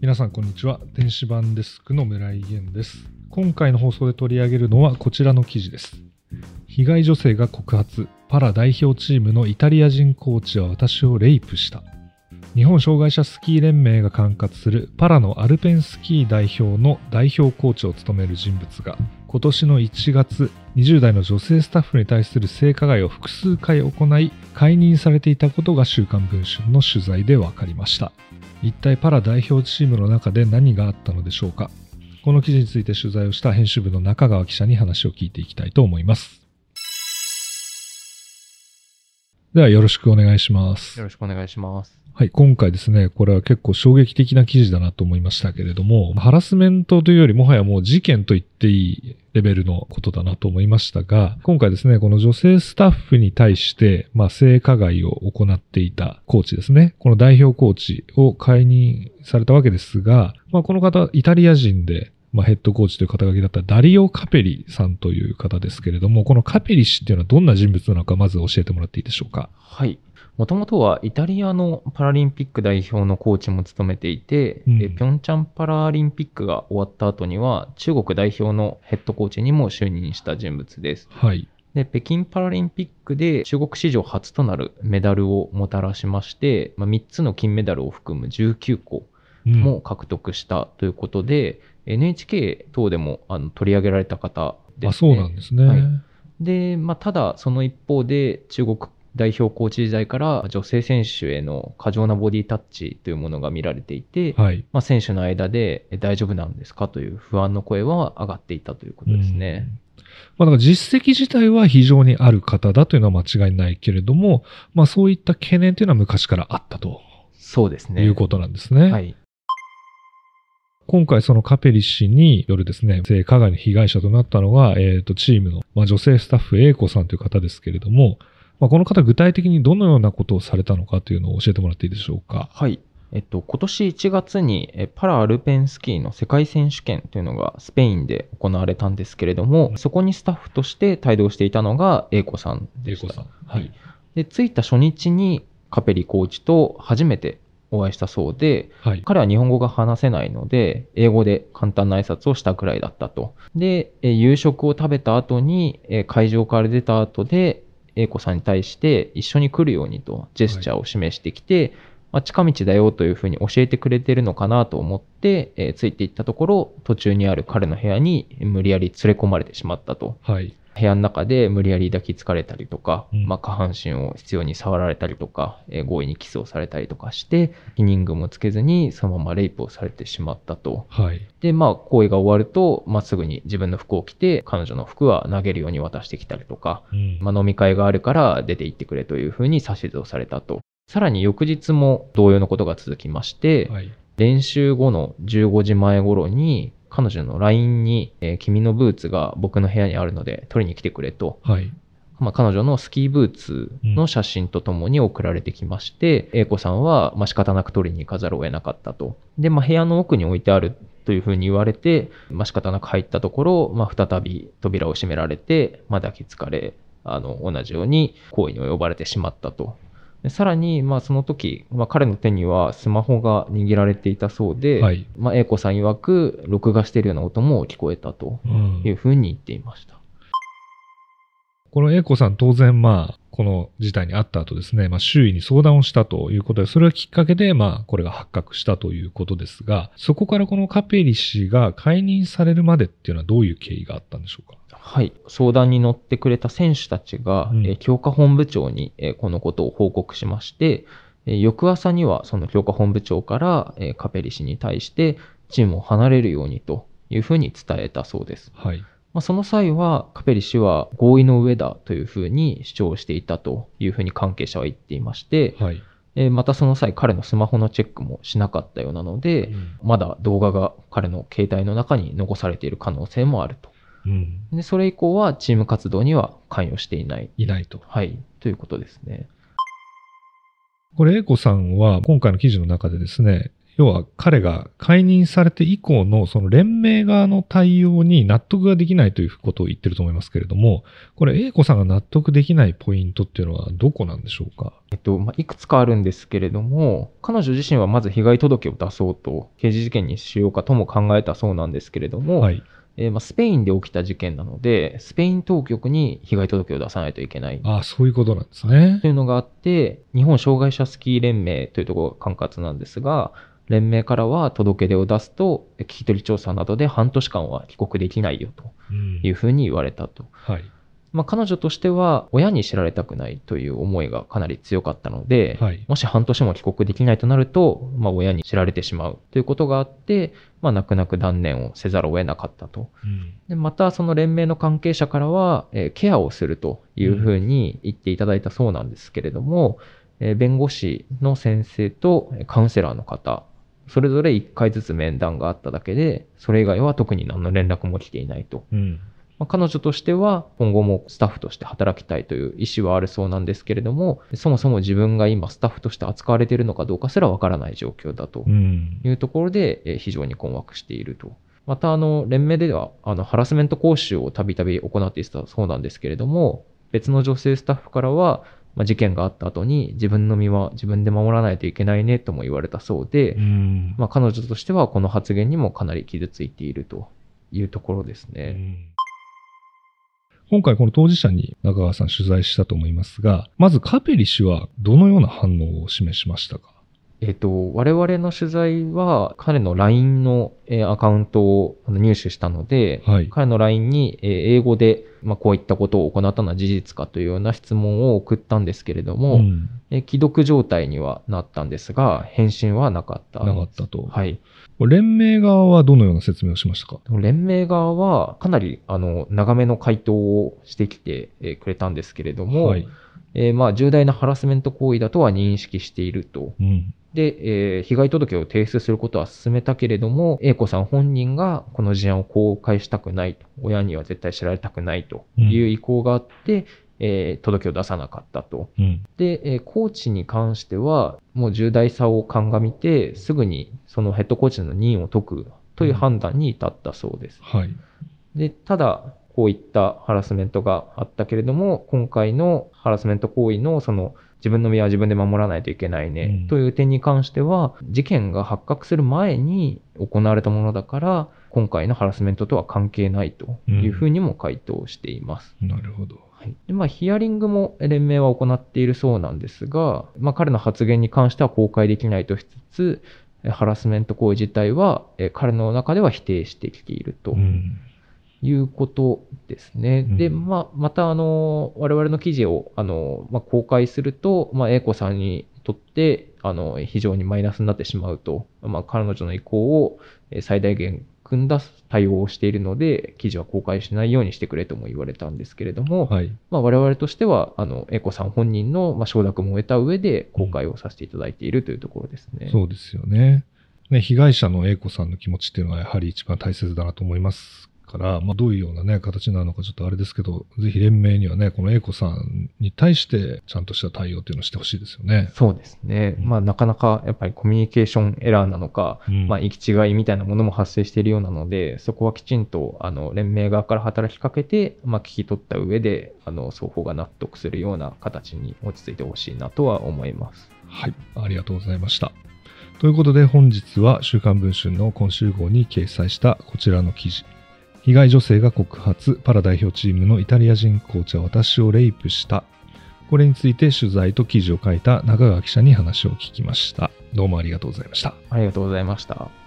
皆さんこんにちは。電子版デスクの村井源です。今回の放送で取り上げるのはこちらの記事です。被害女性が告発。パラ代表チームのイタリア人コーチは私をレイプした。日本障害者スキー連盟が管轄する。パラのアルペンスキー代表の代表コーチを務める人物が。今年の1月20代の女性スタッフに対する性加害を複数回行い解任されていたことが週刊文春の取材で分かりました。一体パラ代表チームの中で何があったのでしょうか？この記事について取材をした編集部の中川記者に話を聞いていきたいと思います。ではよろしくお願いします。よろしくお願いします。はい、今回ですね、これは結構衝撃的な記事だなと思いましたけれども、ハラスメントというよりもはやもう事件と言っていいレベルのことだなと思いましたが、今回ですね、この女性スタッフに対して、まあ、性加害を行っていたコーチですね、この代表コーチを解任されたわけですが、まあ、この方、イタリア人で、まあ、ヘッドコーチという肩書きだったダリオ・カペリさんという方ですけれども、このカペリ氏っていうのはどんな人物なのか、まず教えてもらっていいでしょうか。はい。もともとはイタリアのパラリンピック代表のコーチも務めていて、うんえピョンチャンパラリンピックが終わった後には中国代表のヘッドコーチにも就任した人物です。はい。で、北京パラリンピックで中国史上初となるメダルをもたらしまして、まあ、3つの金メダルを含む19個うんも獲得したということで、NHK 等でもあの取り上げられた方です、ね。あ、そうなんですね。はいで、まあ、ただその一方で中国代表コーチ時代から女性選手への過剰なボディタッチというものが見られていて、はい。まあ、選手の間でえ大丈夫なんですかという不安の声は上がっていたということですね。まあ、だから実績自体は非常にある方だというのは間違いないけれども、まあそういった懸念というのは昔からあったとそうですね。いうことなんですね。はい。今回そのカペリ氏によるですね、性加害の被害者となったのが、えっ、と、チームの、まあ、女性スタッフ A 子さんという方ですけれども、まあ、この方具体的にどのようなことをされたのかというのを教えてもらっていいでしょうか。はい。えっと、今年1月にえパラアルペンスキーの世界選手権というのがスペインで行われたんですけれども、そこにスタッフとして帯同していたのが A 子さんでした。子さん。はい。で、着いた初日にカペリコーチと初めてお会いしたそうで、はい。彼は日本語が話せないので、英語で簡単な挨拶をしたくらいだったと。で、え夕食を食べた後に、え会場から出た後で、A 子さんに対して一緒に来るようにとジェスチャーを示してきて、まあ、近道だよというふうに教えてくれてるのかなと思って、えーついていったところ、途中にある彼の部屋に無理やり連れ込まれてしまったと。はい。部屋の中で無理やり抱きつかれたりとか、うんまあ、下半身を必要に触られたりとか、えー強引にキスをされたりとかして、避妊具もつけずにそのままレイプをされてしまったと。はい。で、まあ、行為が終わると、まあ、すぐに自分の服を着て、彼女の服は投げるように渡してきたりとか、うん。まあ、飲み会があるから出て行ってくれというふうに指図をされたと。さらに翌日も同様のことが続きまして、はい。練習後の15時前頃に、彼女の LINE に、えー君のブーツが僕の部屋にあるので取りに来てくれと、はい。まあ、彼女のスキーブーツの写真とともに送られてきまして、英子さんは、まあ、仕方なく取りに行かざるを得なかったと。で、まあ、部屋の奥に置いてあるというふうに言われて、まあ、仕方なく入ったところ、まあ、再び扉を閉められて、まあ、抱きつかれ、あの、同じように行為に及ばれてしまったと。でさらに、まあ、その時、まあ、彼の手にはスマホが握られていたそうで、はい。まあ、英子さん曰く、録画しているような音も聞こえたとうんいうふうに言っていました。この A 子さん当然まあ、この事態にあった後ですね、まあ周囲に相談をしたということで、それがきっかけでまあこれが発覚したということですが、そこからこのカペリ氏が解任されるまでっていうのはどういう経緯があったんでしょうか？はい。相談に乗ってくれた選手たちが、うんえー強化本部長に、えーこのことを報告しまして、えー翌朝にはその強化本部長から、えーカペリ氏に対してチームを離れるようにというふうに伝えたそうです。はい。まあ、その際はカペリ氏は合意の上だというふうに主張していたというふうに関係者は言っていまして、はい。えーまたその際彼のスマホのチェックもしなかったようなので、まだ動画が彼の携帯の中に残されている可能性もあると。うん。で、それ以降はチーム活動には関与していない。いないと。はい。ということですね。これ A 子さんは今回の記事の中でですね、要は彼が解任されて以降のその連盟側の対応に納得ができないということを言ってると思いますけれども、これ A 子さんが納得できないポイントっていうのはどこなんでしょうか？えっと、まあ、いくつかあるんですけれども、彼女自身はまず被害届を出そうと、刑事事件にしようかとも考えたそうなんですけれども、はい。えーまあ、スペインで起きた事件なので、スペイン当局に被害届を出さないといけないああ、そういうことなんですねと。いうのがあって、日本障害者スキー連盟というところが管轄なんですが、連盟からは届け出を出すと、聞き取り調査などで半年間は帰国できないよとうんいうふうに言われたと。はい。まあ、彼女としては、親に知られたくないという思いがかなり強かったので、はい。もし半年も帰国できないとなると、まあ、親に知られてしまうということがあって、まあ、泣く泣く断念をせざるを得なかったと。うんでまた、その連盟の関係者からは、えーケアをするというふうに言っていただいたそうなんですけれども、えー弁護士の先生とえーカウンセラーの方、それぞれ1回ずつ面談があっただけで、それ以外は特に何の連絡も来ていないと。うん。まあ、彼女としては今後もスタッフとして働きたいという意思はあるそうなんですけれども、そもそも自分が今スタッフとして扱われているのかどうかすらわからない状況だとうん。いうところで、えー非常に困惑していると。また、あの、連盟では、あの、ハラスメント講習をたびたび行っていたそうなんですけれども、別の女性スタッフからは、まあ、事件があった後に自分の身は自分で守らないといけないねとも言われたそうで、うん。まあ、彼女としてはこの発言にもかなり傷ついているというところですね。今回この当事者に中川さん取材したと思いますが、まずカペリ氏はどのような反応を示しましたか？えっと、我々の取材は彼の LINE のえーアカウントを入手したので、はい。彼の LINE にえー英語で、まあ、こういったことを行ったのは事実かというような質問を送ったんですけれども、ん、えー既読状態にはなったんですが、返信はなかった。なかったと。はい。連盟側はどのような説明をしましたか？連盟側はかなりあの長めの回答をしてきてえーくれたんですけれども、はい。えーまあ、重大なハラスメント行為だとは認識していると。うん。で、えー被害届を提出することは進めたけれども、A 子さん本人がこの事案を公開したくないと、親には絶対知られたくないという意向があって、えー届を出さなかったと。うん。で、えーコーチに関しては、もう重大さを鑑みて、すぐにそのヘッドコーチの任を解くという判断に至ったそうです。はい。で、ただ、こういったハラスメントがあったけれども、今回のハラスメント行為のその自分の身は自分で守らないといけないね、うんという点に関しては、事件が発覚する前に行われたものだから、今回のハラスメントとは関係ないというふうにも回答しています。なるほど。はいでまあ、ヒアリングも連盟は行っているそうなんですが、まあ、彼の発言に関しては公開できないとしつつ、えハラスメント行為自体はえ彼の中では否定してきているとうん。いうことですね。うんで、まあ、また、あの、我々の記事を、あの、まあ、公開すると、まあ、英子さんにとって、あの、非常にマイナスになってしまうと、まあ、彼女の意向をえー最大限組んだ対応をしているので、記事は公開しないようにしてくれとも言われたんですけれども、はい。まあ、我々としては、あの、英子さん本人の、まあ、承諾も得た上で公開をさせていただいているというところですね。そうですよね。ね、被害者の A 子さんの気持ちっていうのはやはり一番大切だなと思いますから、まあ、どういうようなね、形なのかちょっとあれですけど、ぜひ連盟にはね、この A 子さんに対してちゃんとした対応っていうのをしてほしいですよね。そうですね。うんまあ、なかなかやっぱりコミュニケーションエラーなのか、うんまあ、行き違いみたいなものも発生しているようなので、そこはきちんと、あの、連盟側から働きかけて、まあ、聞き取った上で、あの、双方が納得するような形に落ち着いてほしいなとは思います。はい、ありがとうございました。ということで本日は週刊文春の今週号に掲載したこちらの記事。被害女性が告発、パラ代表チームのイタリア人コーチは私をレイプした。これについて取材と記事を書いた中川記者に話を聞きました。どうもありがとうございました。ありがとうございました。